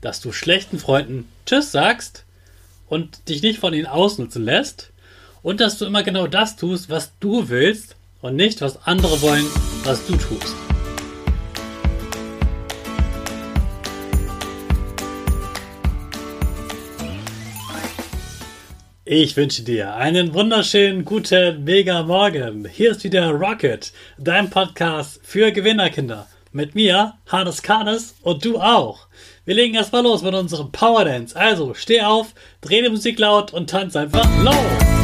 dass du schlechten Freunden Tschüss sagst und dich nicht von ihnen ausnutzen lässt und dass du immer genau das tust, was du willst und nicht, was andere wollen, was du tust. Ich wünsche dir einen wunderschönen guten Mega Morgen. Hier ist wieder Rocket, dein Podcast für Gewinnerkinder. Mit mir, Hannes Karnes und du auch. Wir legen erstmal los mit unserem Power Dance. Also steh auf, dreh die Musik laut und tanz einfach los.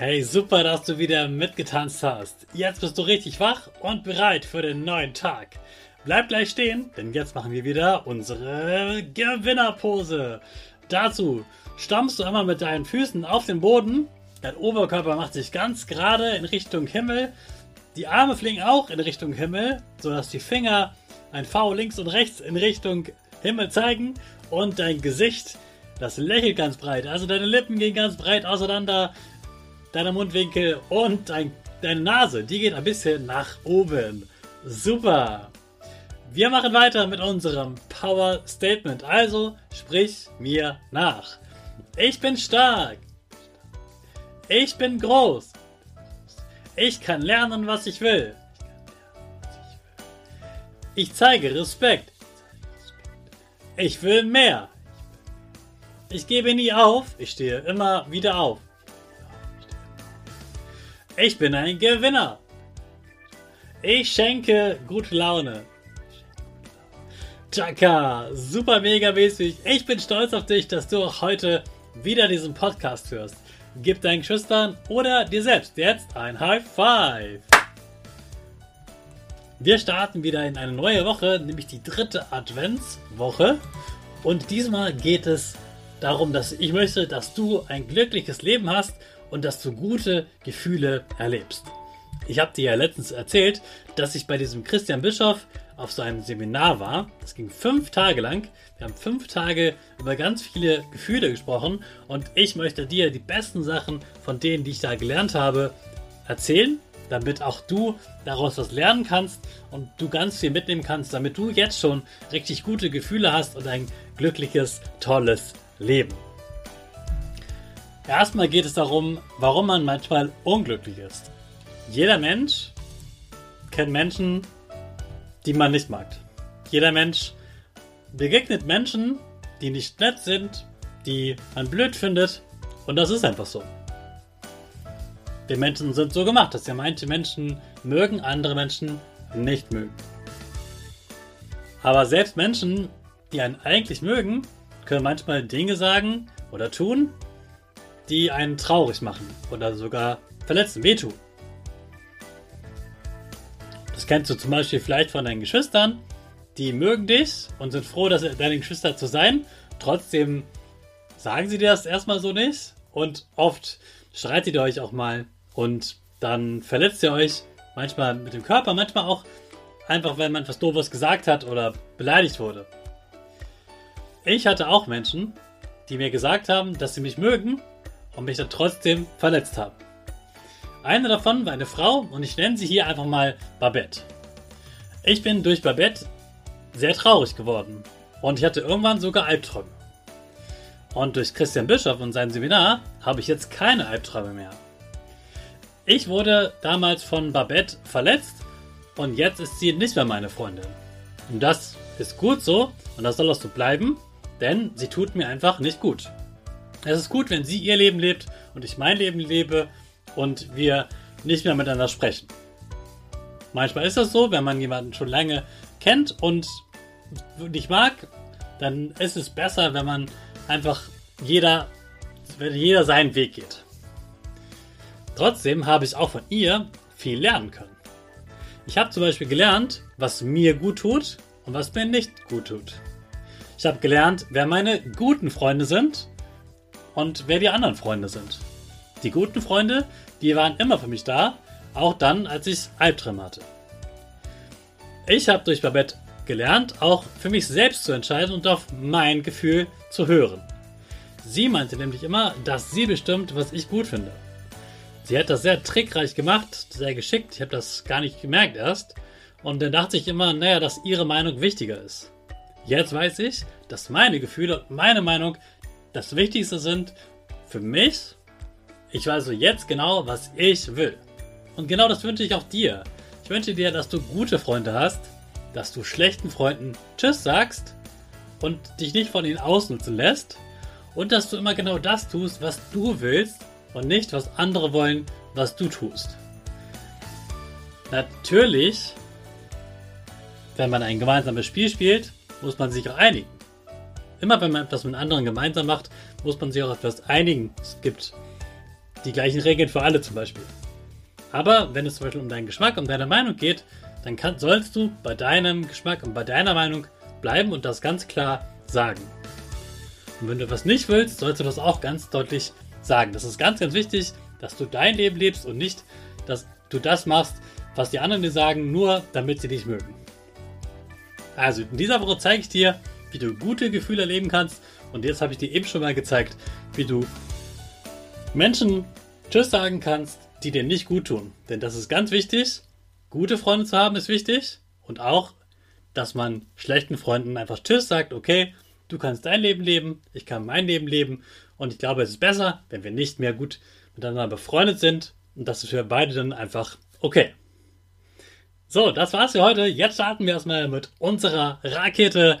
Hey, super, dass du wieder mitgetanzt hast. Jetzt bist du richtig wach und bereit für den neuen Tag. Bleib gleich stehen, denn jetzt machen wir wieder unsere Gewinnerpose. Dazu stammst du einmal mit deinen Füßen auf den Boden. Dein Oberkörper macht sich ganz gerade in Richtung Himmel. Die Arme fliegen auch in Richtung Himmel, sodass die Finger ein V links und rechts in Richtung Himmel zeigen und dein Gesicht, das lächelt ganz breit. Also deine Lippen gehen ganz breit auseinander deiner Mundwinkel und dein, deine Nase, die geht ein bisschen nach oben. Super. Wir machen weiter mit unserem Power Statement. Also sprich mir nach. Ich bin stark. Ich bin groß. Ich kann lernen, was ich will. Ich zeige Respekt. Ich will mehr. Ich gebe nie auf. Ich stehe immer wieder auf. Ich bin ein Gewinner. Ich schenke gute Laune. Chaka, super mega mäßig. Ich bin stolz auf dich, dass du auch heute wieder diesen Podcast hörst. Gib deinen Schüchtern oder dir selbst jetzt ein High Five. Wir starten wieder in eine neue Woche, nämlich die dritte Adventswoche. Und diesmal geht es darum, dass ich möchte, dass du ein glückliches Leben hast und dass du gute Gefühle erlebst. Ich habe dir ja letztens erzählt, dass ich bei diesem Christian Bischof auf so einem Seminar war. Das ging fünf Tage lang. Wir haben fünf Tage über ganz viele Gefühle gesprochen und ich möchte dir die besten Sachen von denen, die ich da gelernt habe, erzählen, damit auch du daraus was lernen kannst und du ganz viel mitnehmen kannst, damit du jetzt schon richtig gute Gefühle hast und ein glückliches, tolles Leben. Erstmal geht es darum, warum man manchmal unglücklich ist. Jeder Mensch kennt Menschen, die man nicht mag. Jeder Mensch begegnet Menschen, die nicht nett sind, die man blöd findet. Und das ist einfach so. Wir Menschen sind so gemacht, dass ja manche Menschen mögen, andere Menschen nicht mögen. Aber selbst Menschen, die einen eigentlich mögen, können manchmal Dinge sagen oder tun, die einen traurig machen oder sogar verletzen, wehtun. Das kennst du zum Beispiel vielleicht von deinen Geschwistern. Die mögen dich und sind froh, dass deine Geschwister zu sein. Trotzdem sagen sie dir das erstmal so nicht. Und oft streitet ihr euch auch mal und dann verletzt ihr euch manchmal mit dem Körper, manchmal auch einfach, wenn man etwas Doofes gesagt hat oder beleidigt wurde. Ich hatte auch Menschen, die mir gesagt haben, dass sie mich mögen und mich dann trotzdem verletzt haben. Eine davon war eine Frau und ich nenne sie hier einfach mal Babette. Ich bin durch Babette sehr traurig geworden und ich hatte irgendwann sogar Albträume. Und durch Christian Bischof und sein Seminar habe ich jetzt keine Albträume mehr. Ich wurde damals von Babette verletzt und jetzt ist sie nicht mehr meine Freundin. Und das ist gut so und das soll auch so bleiben, denn sie tut mir einfach nicht gut. Es ist gut, wenn sie ihr Leben lebt und ich mein Leben lebe und wir nicht mehr miteinander sprechen. Manchmal ist das so, wenn man jemanden schon lange kennt und nicht mag, dann ist es besser, wenn man einfach jeder, wenn jeder seinen Weg geht. Trotzdem habe ich auch von ihr viel lernen können. Ich habe zum Beispiel gelernt, was mir gut tut und was mir nicht gut tut. Ich habe gelernt, wer meine guten Freunde sind und wer die anderen Freunde sind. Die guten Freunde, die waren immer für mich da, auch dann, als ich Albträume hatte. Ich habe durch Babette gelernt, auch für mich selbst zu entscheiden und auf mein Gefühl zu hören. Sie meinte nämlich immer, dass sie bestimmt, was ich gut finde. Sie hat das sehr trickreich gemacht, sehr geschickt. Ich habe das gar nicht gemerkt erst. Und dann dachte ich immer, naja, dass ihre Meinung wichtiger ist. Jetzt weiß ich, dass meine Gefühle und meine Meinung das Wichtigste sind für mich. Ich weiß also jetzt genau, was ich will. Und genau das wünsche ich auch dir. Ich wünsche dir, dass du gute Freunde hast, dass du schlechten Freunden Tschüss sagst und dich nicht von ihnen ausnutzen lässt und dass du immer genau das tust, was du willst und nicht, was andere wollen, was du tust. Natürlich, wenn man ein gemeinsames Spiel spielt, muss man sich auch einigen. Immer wenn man etwas mit anderen gemeinsam macht, muss man sich auch etwas einigen. Es gibt die gleichen Regeln für alle zum Beispiel. Aber wenn es zum Beispiel um deinen Geschmack, um deine Meinung geht, dann kann, sollst du bei deinem Geschmack und bei deiner Meinung bleiben und das ganz klar sagen. Und wenn du was nicht willst, sollst du das auch ganz deutlich sagen. Das ist ganz, ganz wichtig, dass du dein Leben lebst und nicht, dass du das machst, was die anderen dir sagen, nur damit sie dich mögen. Also in dieser Woche zeige ich dir, wie du gute Gefühle erleben kannst. Und jetzt habe ich dir eben schon mal gezeigt, wie du Menschen Tschüss sagen kannst, die dir nicht gut tun. Denn das ist ganz wichtig. Gute Freunde zu haben ist wichtig. Und auch, dass man schlechten Freunden einfach Tschüss sagt, okay, du kannst dein Leben leben, ich kann mein Leben leben. Und ich glaube, es ist besser, wenn wir nicht mehr gut miteinander befreundet sind. Und das ist für beide dann einfach okay. So, das war's für heute. Jetzt starten wir erstmal mit unserer Rakete.